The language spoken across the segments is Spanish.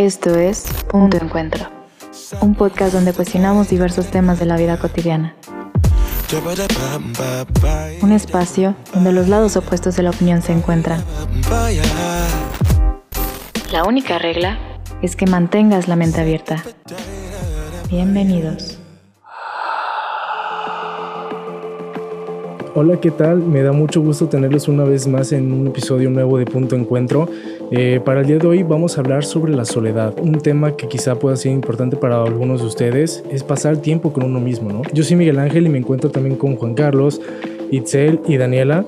Esto es Punto Encuentro, un podcast donde cuestionamos diversos temas de la vida cotidiana. Un espacio donde los lados opuestos de la opinión se encuentran. La única regla es que mantengas la mente abierta. Bienvenidos. Hola, ¿qué tal? Me da mucho gusto tenerlos una vez más en un episodio nuevo de Punto Encuentro. Eh, para el día de hoy vamos a hablar sobre la soledad, un tema que quizá pueda ser importante para algunos de ustedes, es pasar tiempo con uno mismo, ¿no? Yo soy Miguel Ángel y me encuentro también con Juan Carlos, Itzel y Daniela.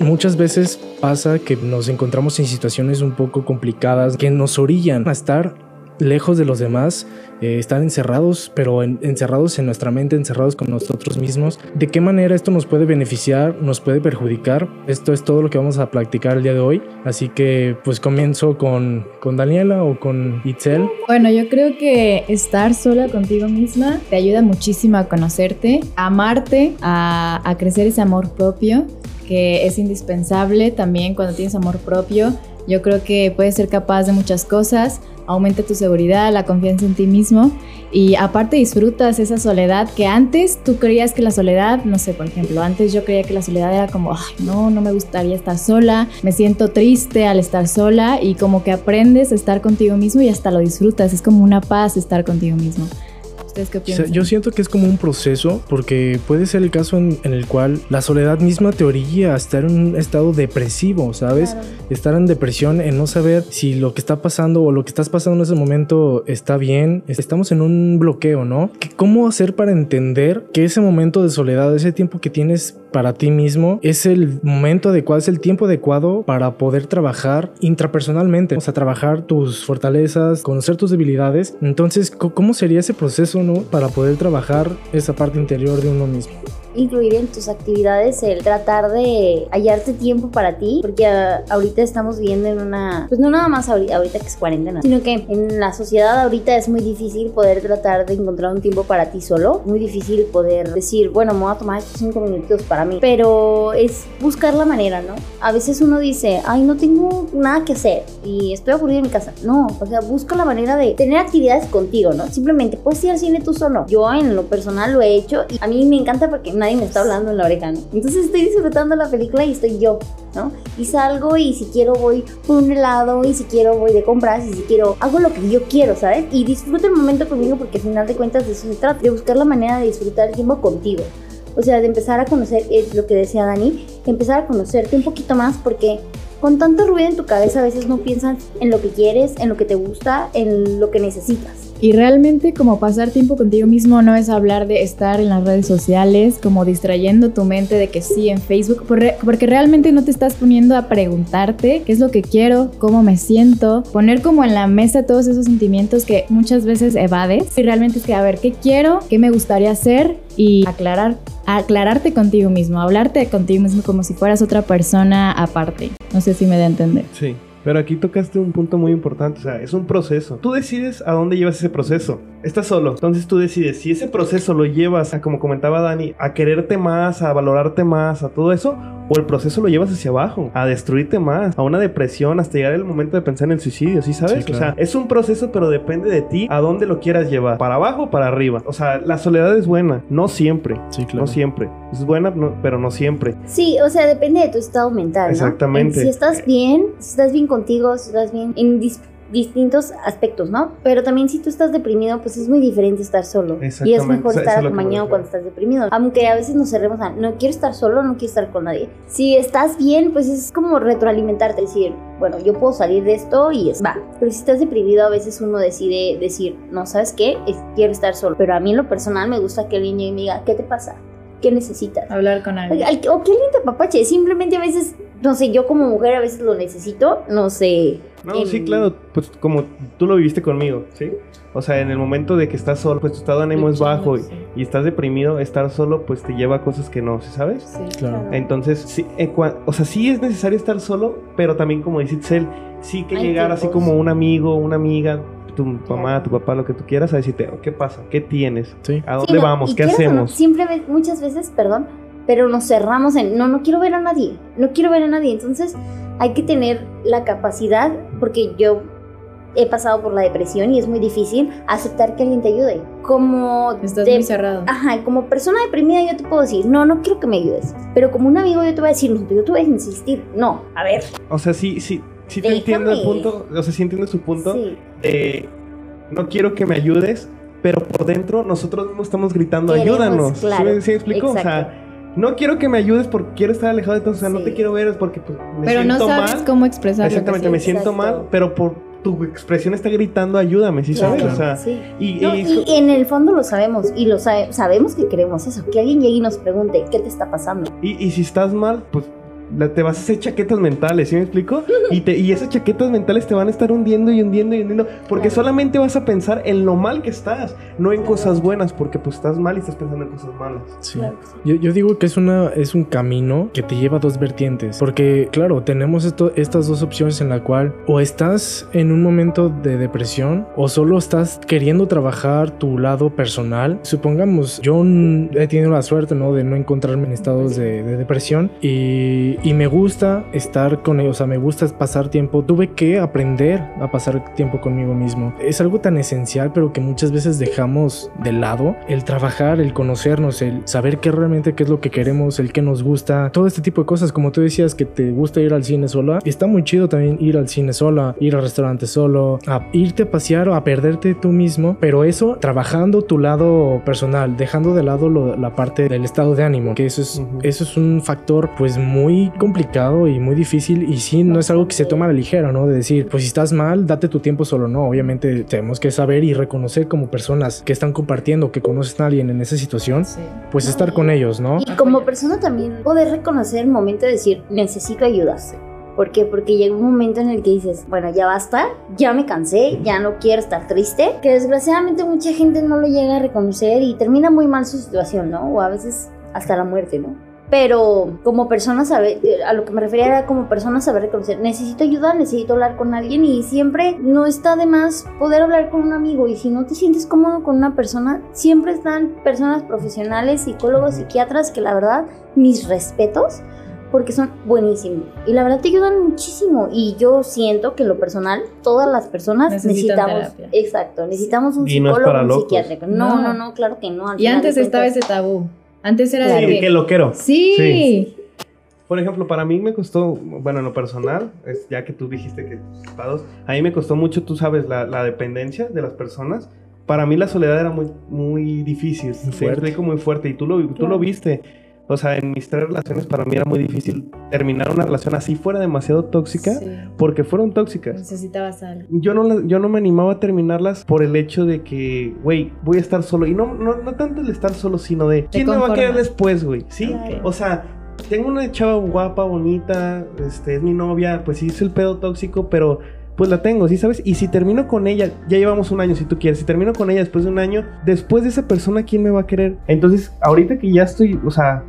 Muchas veces pasa que nos encontramos en situaciones un poco complicadas que nos orillan a estar lejos de los demás, eh, estar encerrados, pero encerrados en nuestra mente, encerrados con nosotros mismos. ¿De qué manera esto nos puede beneficiar, nos puede perjudicar? Esto es todo lo que vamos a practicar el día de hoy. Así que pues comienzo con, con Daniela o con Itzel. Bueno, yo creo que estar sola contigo misma te ayuda muchísimo a conocerte, a amarte, a, a crecer ese amor propio que es indispensable también cuando tienes amor propio. Yo creo que puedes ser capaz de muchas cosas, aumenta tu seguridad, la confianza en ti mismo. Y aparte disfrutas esa soledad que antes tú creías que la soledad, no sé, por ejemplo, antes yo creía que la soledad era como, ay, no, no me gustaría estar sola, me siento triste al estar sola y como que aprendes a estar contigo mismo y hasta lo disfrutas, es como una paz estar contigo mismo yo siento que es como un proceso, porque puede ser el caso en, el cual la soledad misma te orilla a estar en un estado depresivo, ¿sabes? Estar en depresión, en no saber si lo que está pasando o lo que estás pasando en ese momento está bien. Estamos en un bloqueo, ¿no? ¿Cómo hacer para entender que ese momento de soledad, ese tiempo que tienes para ti mismo, es el momento adecuado, es el tiempo adecuado para poder trabajar intrapersonalmente, o sea, trabajar tus fortalezas, conocer tus debilidades. Entonces, ¿cómo sería ese proceso, Para poder trabajar esa parte interior de uno mismo incluir en tus actividades el tratar de hallarte tiempo para ti, porque ahorita estamos viviendo en una, pues no nada más ahorita, ahorita que es cuarentena, sino que en la sociedad ahorita es muy difícil poder tratar de encontrar un tiempo para ti solo, muy difícil poder decir, bueno, me voy a tomar estos cinco minutos para mí, pero es buscar la manera, ¿no? A veces uno dice, ay, no tengo nada que hacer y estoy aburrido en mi casa. No, o sea, busca la manera de tener actividades contigo, ¿no? Simplemente puedes ir al cine tú solo. Yo en lo personal lo he hecho y a mí me encanta porque nadie me está hablando en la oreja, ¿no? Entonces estoy disfrutando la película y estoy yo, ¿no? Y salgo y si quiero voy por un helado y si quiero voy de compras y si quiero hago lo que yo quiero, ¿sabes? Y disfruto el momento conmigo porque al final de cuentas de eso se trata, de buscar la manera de disfrutar el tiempo contigo. O sea, de empezar a conocer, es lo que decía Dani, empezar a conocerte un poquito más porque con tanto ruido en tu cabeza a veces no piensas en lo que quieres, en lo que te gusta, en lo que necesitas. Y realmente como pasar tiempo contigo mismo no es hablar de estar en las redes sociales, como distrayendo tu mente de que sí en Facebook, porque realmente no te estás poniendo a preguntarte qué es lo que quiero, cómo me siento, poner como en la mesa todos esos sentimientos que muchas veces evades y realmente es que a ver qué quiero, qué me gustaría hacer y aclarar aclararte contigo mismo, hablarte contigo mismo como si fueras otra persona aparte. No sé si me da a entender. Sí. Pero aquí tocaste un punto muy importante, o sea, es un proceso. Tú decides a dónde llevas ese proceso. Estás solo, entonces tú decides si ese proceso lo llevas a, como comentaba Dani, a quererte más, a valorarte más, a todo eso, o el proceso lo llevas hacia abajo, a destruirte más, a una depresión, hasta llegar el momento de pensar en el suicidio, ¿sí sabes? O sea, es un proceso, pero depende de ti a dónde lo quieras llevar, para abajo o para arriba. O sea, la soledad es buena, no siempre. Sí, claro. No siempre. Es buena, pero no siempre. Sí, o sea, depende de tu estado mental. ¿no? Exactamente. si estás bien, si estás bien contigo, si estás bien en distintos aspectos, ¿no? Pero también si tú estás deprimido, pues es muy diferente estar solo. Y es mejor estar acompañado cuando estás deprimido. Aunque a veces nos cerremos a, no quiero estar solo, no quiero estar con nadie. Si estás bien, pues es como retroalimentarte, decir, bueno, yo puedo salir de esto y es va. Pero si estás deprimido, a veces uno decide decir, no, ¿sabes qué? quiero estar solo. Pero a mí en lo personal me gusta que alguien me diga, ¿qué te pasa? ¿Qué necesitas? Hablar con alguien. O que alguien te papache. Simplemente a veces, no sé, yo como mujer a veces lo necesito, no sé no, sí, claro, pues como tú lo viviste conmigo, ¿sí? O sea, en el momento de que estás solo, pues tu estado de ánimo es bajo y, estás deprimido, estar solo pues te lleva a cosas que no, ¿sabes? Sí, claro. Entonces, sí, eh, o sea, sí es necesario estar solo, pero también como dice Itzel, sí que llegar así como un amigo, una amiga, tu mamá, tu papá, lo que tú quieras, a decirte, ¿qué pasa? ¿Qué tienes? Sí. ¿A dónde vamos? ¿Qué hacemos? siempre, muchas veces, perdón, pero nos cerramos en, no, no quiero ver a nadie, no quiero ver a nadie. Entonces, hay que tener la capacidad, porque yo he pasado por la depresión y es muy difícil aceptar que alguien te ayude. Como Estás de- muy cerrado. Ajá, como persona deprimida yo te puedo decir, no, no quiero que me ayudes. Pero como un amigo yo te voy a decir, no, yo te voy a insistir. No, a ver. O sea, sí, sí, sí te Déjame. entiendo el punto. O sea, sí entiendo su punto. Sí, de no quiero que me ayudes, pero por dentro nosotros mismos estamos gritando, Queremos, ayúdanos. ¿Sí claro, me- ¿Sí me explico? O sea, no quiero que me ayudes porque quiero estar alejado de ti, o sea, no te quiero ver es porque pues, me Pero no siento sabes mal. cómo expresar lo que Exactamente, me siento Exacto. mal, pero por tu expresión está gritando, ayúdame, ¿sí sabes? claro, O sea, sí. y, No, y- y en el fondo lo sabemos y lo sabe- sabemos que queremos eso, que alguien llegue y nos pregunte qué te está pasando. y- y si estás mal, pues te vas a hacer chaquetas mentales, ¿sí me explico? Y, te, y esas chaquetas mentales te van a estar hundiendo y hundiendo y hundiendo, porque Claro. solamente vas a pensar en lo mal que estás, no en cosas buenas, porque pues estás mal y estás pensando en cosas malas. Sí. Claro. Yo, yo digo que es, una, es un camino que te lleva a dos vertientes. Porque, claro, tenemos esto, estas dos opciones en la cual o estás en un momento de depresión o solo estás queriendo trabajar tu lado personal. Supongamos, yo he tenido la suerte, ¿no? De no encontrarme en estados de, de depresión y, y me gusta estar con ellos, o sea, me gusta pasar tiempo. Tuve que aprender a pasar tiempo conmigo mismo. Es algo tan esencial, pero que muchas veces dejamos de lado. El trabajar, el conocernos, el saber qué realmente qué es lo que queremos, el que nos gusta, todo este tipo de cosas. Como tú decías que te gusta ir al cine sola, está muy chido también ir al cine sola, ir al restaurante solo, a irte a pasear o a perderte tú mismo, pero eso trabajando tu lado personal, dejando de lado lo- la parte del estado de ánimo, que eso es, Ujú. eso es un factor pues muy complicado y muy difícil y sí, no es algo que se toma a la ligera, ¿no? De decir, pues si estás mal, date tu tiempo solo, no, obviamente tenemos que saber y reconocer como personas que están compartiendo, que conocen a alguien en esa situación, Sí. pues estar con ellos, ¿no? Y como persona también poder reconocer el momento de decir, necesito ayuda. ¿Por qué? Porque llega un momento en el que dices, bueno, ya basta, ya me cansé, ya no quiero estar triste, que desgraciadamente mucha gente no lo llega a reconocer y termina muy mal su situación, ¿no? O a veces hasta la muerte, ¿no? Pero como persona saber, a lo que me refería era como persona saber reconocer, necesito ayuda, necesito hablar con alguien y siempre no está de más poder hablar con un amigo y si no te sientes cómodo con una persona, siempre están personas profesionales, psicólogos, psiquiatras que la verdad, mis respetos, porque son buenísimos y la verdad te ayudan muchísimo y yo siento que en lo personal todas las personas Necesitan necesitamos terapia. exacto necesitamos un Y no psicólogo un locos. psiquiátrico no No. no no claro que no al Y final antes estaba ese tabú. Antes era Claro. de Sí, que... que lo quiero. Sí. Sí. Por ejemplo, para mí me costó, bueno, en lo personal, es, ya que tú dijiste que estados, a mí me costó mucho, tú sabes, la, la dependencia de las personas. Para mí la soledad era muy, muy difícil, Muy fuerte, muy fuerte, y tú lo, tú Claro. lo viste. O sea, en mis tres relaciones para mí era muy difícil terminar una relación así fuera demasiado tóxica, Sí. porque fueron tóxicas. Necesitabas algo. Yo no, la- yo no me animaba a terminarlas por el hecho de que, güey, voy a estar solo. Y no, no, no tanto el estar solo, sino de, ¿quién me va a querer después, güey? ¿Sí? Claro. O sea, tengo una chava guapa, bonita, este, es mi novia, pues sí, es el pedo tóxico, pero pues la tengo, ¿sí sabes? Y si termino con ella, ya llevamos un año si tú quieres, si termino con ella después de un año, después de esa persona, ¿quién me va a querer? Entonces, ahorita que ya estoy, o sea,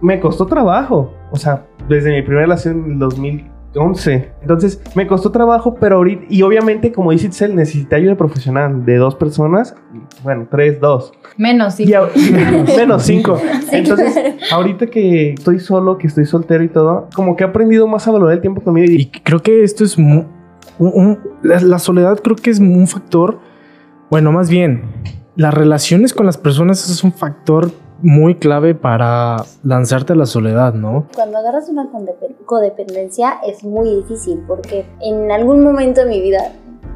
me costó trabajo, o sea, desde mi primera relación en el 2011. Entonces, me costó trabajo, pero ahorita, y obviamente, como dice Itzel, necesité ayuda profesional de dos personas, bueno, tres, dos. Menos. Y a- menos cinco. Entonces, ahorita que estoy solo, que estoy soltero y todo, como que he aprendido más a valorar el tiempo conmigo. Y Y creo que esto es un- un- la, la soledad creo que es un factor, bueno, más bien, las relaciones con las personas es un factor muy clave para lanzarte a la soledad, ¿no? cuando agarras una codependencia es muy difícil porque en algún momento de mi vida,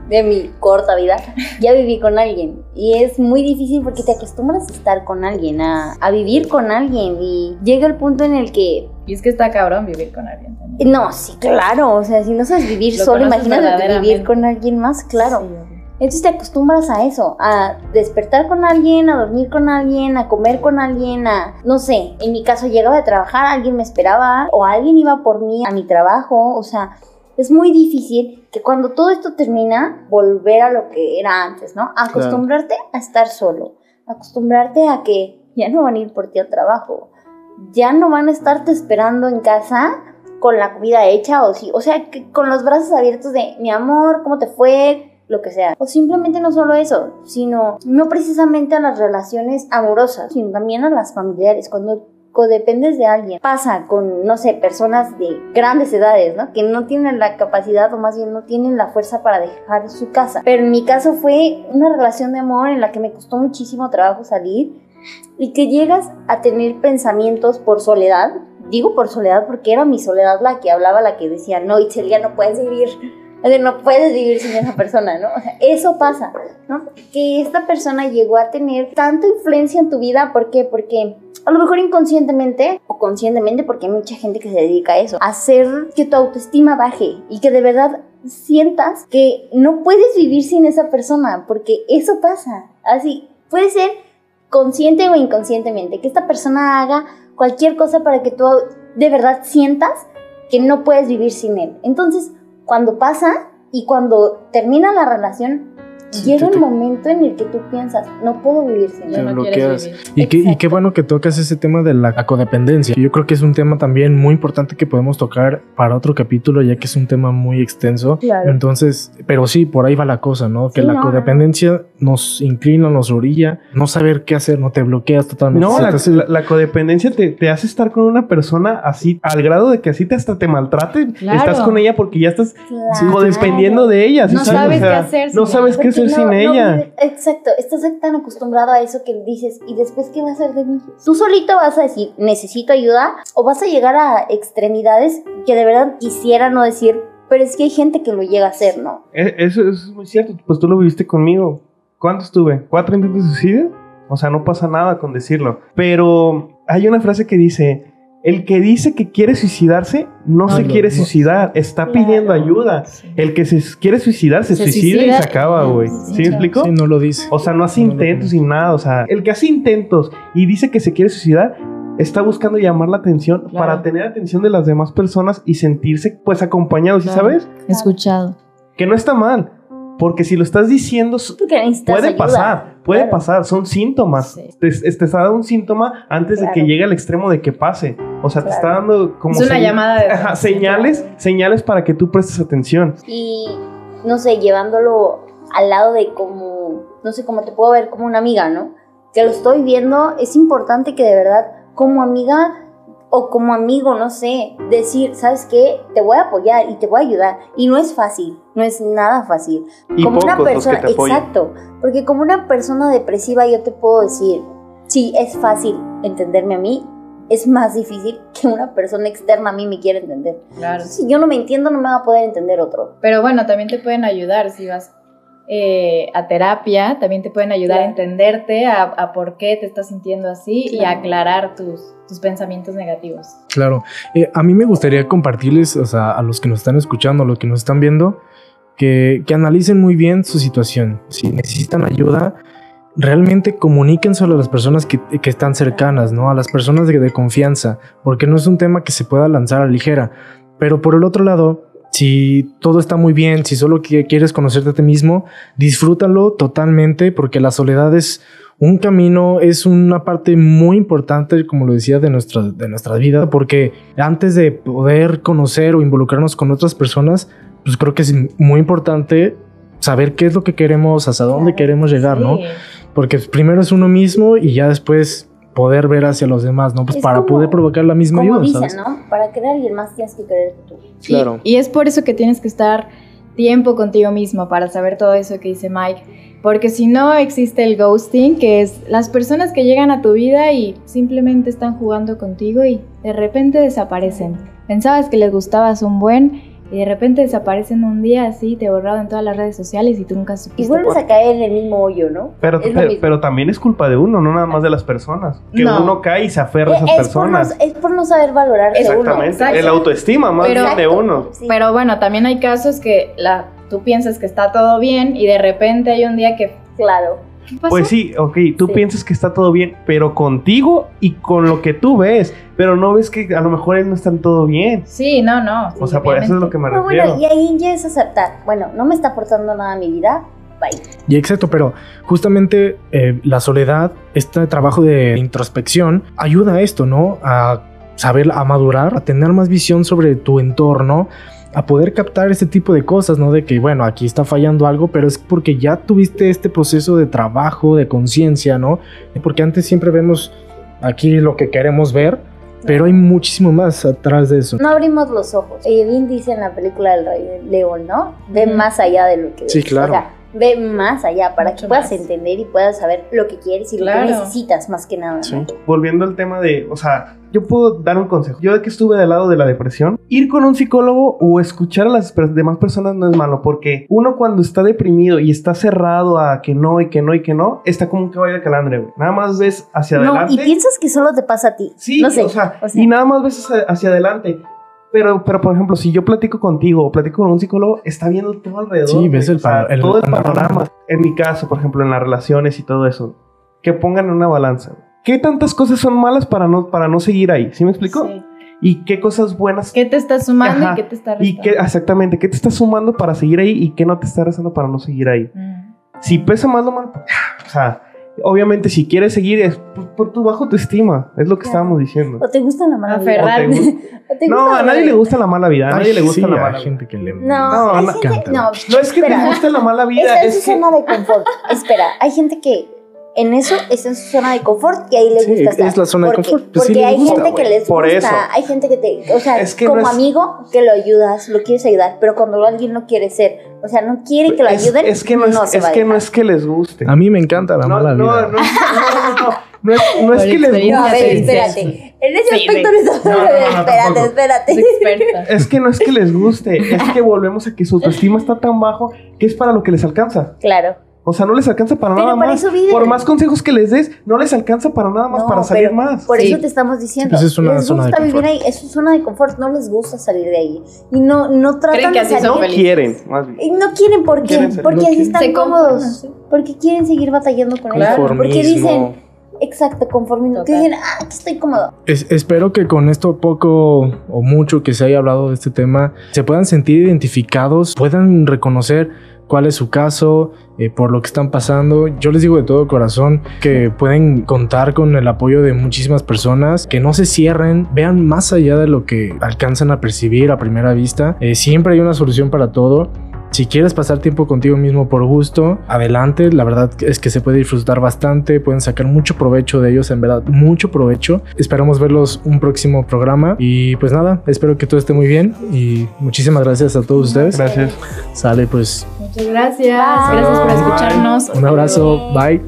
de mi corta vida, ya viví con alguien y es muy difícil porque te acostumbras a estar con alguien, a, a vivir con alguien y llega el punto en el que Y es que está cabrón vivir con alguien también. no, sí, claro, o sea, si no sabes vivir Lo solo, imagínate vivir con alguien más, claro. Sí. Entonces te acostumbras a eso, a despertar con alguien, a dormir con alguien, a comer con alguien, a, no sé, en mi caso llegaba de trabajar, alguien me esperaba o alguien iba por mí a mi trabajo, o sea, es muy difícil que cuando todo esto termina, volver a lo que era antes, ¿no? Acostumbrarte a estar solo, acostumbrarte a que ya no van a ir por ti al trabajo, ya no van a estarte esperando en casa con la comida hecha o sí, o sea, que con los brazos abiertos de mi amor, ¿cómo te fue? Lo que sea. O simplemente no solo eso, sino no precisamente a las relaciones amorosas, sino también a las familiares. Cuando codependes de alguien. Pasa con, no sé, personas de grandes edades, ¿no? Que no tienen la capacidad o más bien no tienen la fuerza para dejar su casa. Pero en mi caso fue una relación de amor en la que me costó muchísimo trabajo salir y que llegas a tener pensamientos por soledad. Digo por soledad porque era mi soledad la que hablaba, la que decía, no, Itzel, ya no puedes vivir no puedes vivir sin esa persona, ¿no? O sea, eso pasa, ¿no? Que esta persona llegó a tener tanta influencia en tu vida, ¿por qué? Porque a lo mejor inconscientemente o conscientemente, porque hay mucha gente que se dedica a eso, hacer que tu autoestima baje y que de verdad sientas que no puedes vivir sin esa persona, porque eso pasa. Así, puede ser consciente o inconscientemente, que esta persona haga cualquier cosa para que tú de verdad sientas que no puedes vivir sin él. Entonces, cuando pasa y cuando termina la relación, Llega un momento en el que tú piensas, no puedo vivir sin él. No Y, qué, y qué bueno que tocas ese tema de la codependencia. Yo creo que es un tema también muy importante que podemos tocar para otro capítulo, ya que es un tema muy extenso. Entonces, pero sí, por ahí va la cosa, ¿no? Que la codependencia nos inclina, nos orilla, no saber qué hacer, no te bloqueas totalmente. No, la, codependencia te, te, hace estar con una persona así, al grado de que así te hasta te maltrate. Estás con ella porque ya estás codependiendo de ella. No sabes qué hacer. No sabes qué hacer sin ella. exacto, estás tan acostumbrado a eso que dices, ¿y después qué va a hacer de mí? Tú solito vas a decir, necesito ayuda, o vas a llegar a extremidades que de verdad quisiera no decir, pero es que hay gente que lo llega a hacer, ¿no? E, eso, es muy cierto, pues tú lo viviste conmigo. ¿Cuánto estuve? ¿Cuatro intentos de suicidio? O sea, no pasa nada con decirlo. Pero hay una frase que dice, el que dice que quiere suicidarse no, se quiere suicidar, está pidiendo ayuda. El que se quiere suicidar se, suicida, y se acaba, güey. ¿Sí, me explico? Sí, no lo dice. O sea, no hace intentos y nada. O sea, el que hace intentos y dice que se quiere suicidar está buscando llamar la atención para tener atención de las demás personas y sentirse pues acompañado, ¿sí sabes? Escuchado. Que no está mal. Porque si lo estás diciendo, puede pasar, puede pasar, son síntomas. Te, está dando un síntoma antes de que llegue al extremo de que pase. O sea, te está dando como... Es una llamada de... señales, señales para que tú prestes atención. Y, no sé, llevándolo al lado de como, no sé, como te puedo ver como una amiga, ¿no? Que lo estoy viendo, es importante que de verdad, como amiga, o como amigo, no sé, decir, ¿sabes qué? Te voy a apoyar y te voy a ayudar. Y no es fácil, no es nada fácil. Y como una persona, exacto, porque como una persona depresiva yo te puedo decir, sí, es fácil entenderme a mí, es más difícil que una persona externa a mí me quiera entender. Claro. Si yo no me entiendo, no me va a poder entender otro. Pero bueno, también te pueden ayudar si vas eh, a terapia, también te pueden ayudar a entenderte, a, por qué te estás sintiendo así y a aclarar tus, tus pensamientos negativos. Claro, eh, a mí me gustaría compartirles, o sea, a los que nos están escuchando, a los que nos están viendo, que, que analicen muy bien su situación. Si necesitan ayuda, realmente comuníquenselo a las personas que, que, están cercanas, ¿no? A las personas de, de confianza, porque no es un tema que se pueda lanzar a ligera. Pero por el otro lado, si todo está muy bien, si solo quieres conocerte a ti mismo, disfrútalo totalmente porque la soledad es un camino, es una parte muy importante, como lo decía, de nuestra, de nuestra vida, porque antes de poder conocer o involucrarnos con otras personas, pues creo que es muy importante saber qué es lo que queremos, hasta dónde queremos llegar, ¿no? Porque primero es uno mismo y ya después poder ver hacia los demás, ¿no? Pues para poder provocar la misma como ayuda, dicen, ¿no? Para querer a alguien más tienes que querer tú. claro. Y es por eso que tienes que estar tiempo contigo mismo para saber todo eso que dice Mike. Porque si no existe el ghosting, que es las personas que llegan a tu vida y simplemente están jugando contigo y de repente desaparecen. Pensabas que les gustabas un buen y de repente desaparecen un día así, te borrado en todas las redes sociales y tú nunca supiste. Y vuelves a caer en el mismo hoyo, ¿no? Pero, pero, también es culpa de uno, no nada más de las personas. Que uno cae y se aferra a esas personas. es por no saber valorar Exactamente. El autoestima más bien de uno. Pero bueno, también hay casos que la, tú piensas que está todo bien y de repente hay un día que... Claro pues sí, ok, tú piensas que está todo bien, pero contigo y con lo que tú ves, pero no ves que a lo mejor él no está todo bien. Sí, no, no. o sea, por eso es lo que me refiero. Bueno, y ahí ya es aceptar, bueno, no me está aportando nada a mi vida, bye. Y exacto, pero justamente eh, la soledad, este trabajo de introspección, ayuda a esto, ¿no? A saber, a madurar, a tener más visión sobre tu entorno, a poder captar este tipo de cosas, ¿no? De que, bueno, aquí está fallando algo, pero es porque ya tuviste este proceso de trabajo, de conciencia, ¿no? Porque antes siempre vemos aquí lo que queremos ver, pero hay muchísimo más atrás de eso. No abrimos los ojos. Eh, bien dice en la película del Rey León, ¿no? Ve más allá de lo que Sí, ves. claro. O sea, ve más allá para Mucho que puedas más. entender y puedas saber lo que quieres y lo Claro. que necesitas más que nada. Sí. ¿no? Volviendo al tema de, o sea, yo puedo dar un consejo. Yo de que estuve del lado de la depresión, ir con un psicólogo o escuchar a las demás personas no es malo, porque uno cuando está deprimido y está cerrado a que no y que no y que no, está como un caballo de calandre, güey. Nada más ves hacia No, adelante. y piensas que solo te pasa a ti. Sí, no sé. o, sea, o sea. y nada más ves hacia, hacia adelante. Pero, pero, por ejemplo, si yo platico contigo o platico con un psicólogo, está viendo todo alrededor. Sí, ves el O sea, el todo el panorama. panorama. En mi caso, por ejemplo, en las relaciones y todo eso, que pongan en una balanza. ¿Qué tantas cosas son malas para no, para no seguir ahí? ¿Sí me explico? Sí. ¿Y qué cosas buenas? ¿Qué te está sumando Ajá. y qué te está ¿Y qué, restando? exactamente, qué te está sumando para seguir ahí y qué no te está rezando para no seguir ahí? Mm. Si pesa más lo malo, pues, o sea, obviamente si quieres seguir es por, por tu bajo autoestima, es lo que Claro. estábamos diciendo. O te gusta la mala vida. Aferrar. O te gusta- O te No, gusta a nadie mala le vida. gusta la mala vida, a nadie le gusta sí, la hay mala vida. gente que le No, No, no no, No es que espera. te guste la mala vida, en es su que zona de confort. Espera, hay gente que en eso está en su zona de confort y ahí le Sí, gusta estar. es la zona de porque, confort, pues porque hay gusta, gente que les Por gusta, eso. hay gente que te, o sea, Es que como no es- amigo que lo ayudas, lo quieres ayudar, pero cuando alguien no quiere ser, o sea, no quiere que lo es, ayuden, es que no es, se es va a que no dejar. es que les guste. A mí me encanta la no, mala no, vida. no, no, no, no, no, es, no es que les No, a guste. ver, espérate. En ese Sí, aspecto no No, no, espérate, espérate. Es. Es que no es que les guste, es que volvemos a que su autoestima está tan bajo que es para lo que les alcanza. Claro. O sea, no les alcanza para Pero nada para más. Por más consejos que les des, no les alcanza para nada más No, para salir más. Por Sí. eso te estamos diciendo. Sí, pues es una les zona de gusta vivir confort. ahí, es su zona de confort, no les gusta salir de ahí. Y no, no tratan Creen que de salir. No felices. quieren, más bien. Y no quieren por qué, Quieren porque no así quieren. están Se cómodos. Porque quieren seguir batallando con eso. Porque dicen, exacto, conformismo. Que dicen, ah, aquí estoy cómodo. Es- espero que con esto poco o mucho que se haya hablado de este tema se puedan sentir identificados, puedan reconocer cuál es su caso, eh, por lo que están pasando. Yo les digo de todo corazón que pueden contar con el apoyo de muchísimas personas, que no se cierren, vean más allá de lo que alcanzan a percibir a primera vista. Eh, siempre hay una solución para todo. Si quieres pasar tiempo contigo mismo por gusto, adelante. La verdad es que se puede disfrutar bastante. Pueden sacar mucho provecho de ellos, en verdad, mucho provecho. Esperamos verlos un próximo programa. Y pues nada, espero que todo esté muy bien. Y muchísimas gracias a todos ustedes. Gracias. Sale pues Muchas gracias. Bye. Gracias por Bye. escucharnos. un abrazo. Bye.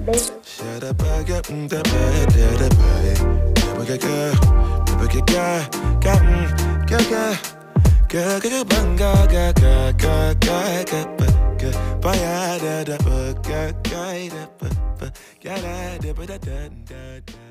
Ke ke ke bangga ke ke ke ke ke pe ke pa ya da da pe ke ke da pe pe ya da da pe da da da da